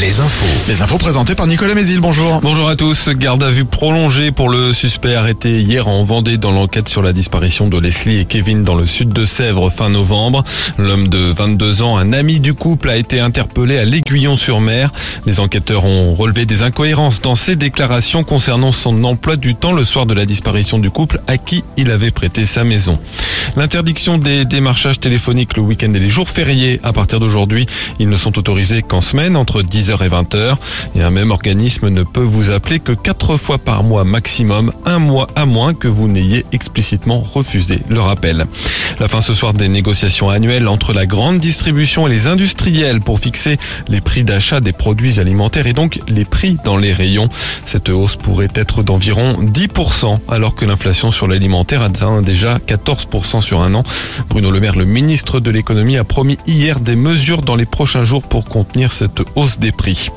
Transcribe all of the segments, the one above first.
les infos. Les infos présentées par Nicolas Mézil, bonjour. Bonjour à tous. Garde à vue prolongée pour le suspect arrêté hier en Vendée dans l'enquête sur la disparition de Leslie et Kevin dans le sud de Sèvres fin novembre. L'homme de 22 ans, un ami du couple, a été interpellé à l'Aiguillon-sur-Mer. Les enquêteurs ont relevé des incohérences dans ses déclarations concernant son emploi du temps le soir de la disparition du couple à qui il avait prêté sa maison. L'interdiction des démarchages téléphoniques le week-end et les jours fériés à partir d'aujourd'hui, ils ne sont autorisés qu'en semaine entre 10h et 20h. Et un même organisme ne peut vous appeler que quatre fois par mois maximum, un mois à moins que vous n'ayez explicitement refusé le rappel. La fin ce soir des négociations annuelles entre la grande distribution et les industriels pour fixer les prix d'achat des produits alimentaires et donc les prix dans les rayons. Cette hausse pourrait être d'environ 10% alors que l'inflation sur l'alimentaire atteint déjà 14% sur un an. Bruno Le Maire, le ministre de l'économie, a promis hier des mesures dans les prochains jours pour contenir cette hausse des prix.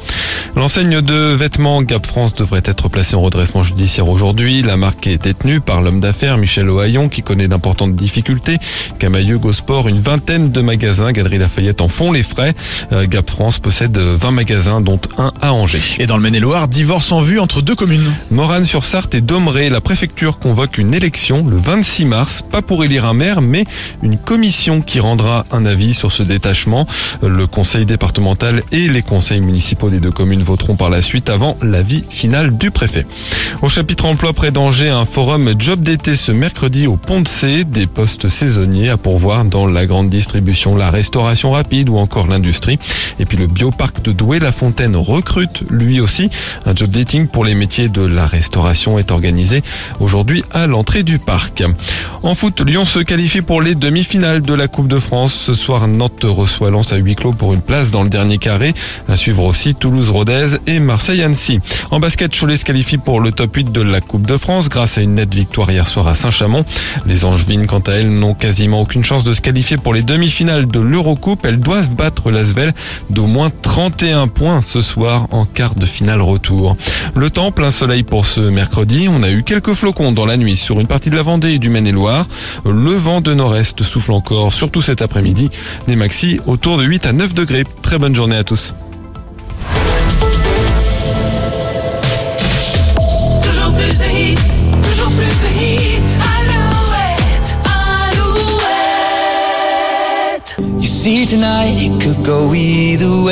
L'enseigne de vêtements Gap France devrait être placée en redressement judiciaire aujourd'hui. La marque est détenue par l'homme d'affaires Michel Ohaillon qui connaît d'importantes difficultés. Camailleux, Gosport, une vingtaine de magasins. Galerie Lafayette en font les frais. Euh, Gap France possède 20 magasins dont un à Angers. Et dans le Maine-et-Loire, divorce en vue entre deux communes. Morane-sur-Sarthe et Domeré, la préfecture convoque une élection le 26 mars, pas pour élire un maire, mais une commission qui rendra un avis sur ce détachement. Le conseil départemental et les conseils municipaux des deux communes voteront par la suite avant l'avis final du préfet. Au chapitre emploi près d'Angers, un forum job d'été ce mercredi au Pont de C, des postes saisonniers à pourvoir dans la grande distribution, la restauration rapide ou encore l'industrie. Et puis le bioparc de Douai-la Fontaine recrute lui aussi. Un job dating pour les métiers de la restauration est organisé aujourd'hui à l'entrée du parc. En foot, Lyon se qualifie pour les demi-finales de la Coupe de France. Ce soir, Nantes reçoit Lens à huis clos pour une place dans le dernier carré. À suivre aussi Toulouse-Rodez et Marseille-Annecy. En basket, Cholet se qualifie pour le top 8 de la Coupe de France grâce à une nette victoire hier soir à Saint-Chamond. Les Angevines, quant à elles, n'ont quasiment aucune chance de se qualifier pour les demi-finales de l'Eurocoupe. Elles doivent battre l'Asvel d'au moins 31 points ce soir en quart de finale retour. Le temps, plein soleil pour ce mercredi. On a eu quelques flocons dans la nuit sur une partie de la Vendée et du Maine-et-Loire. Le vent de nord-est souffle encore, surtout cet après-midi. Des maxi autour de 8 à 9 degrés. Très bonne journée à tous. You see tonight it could go either way.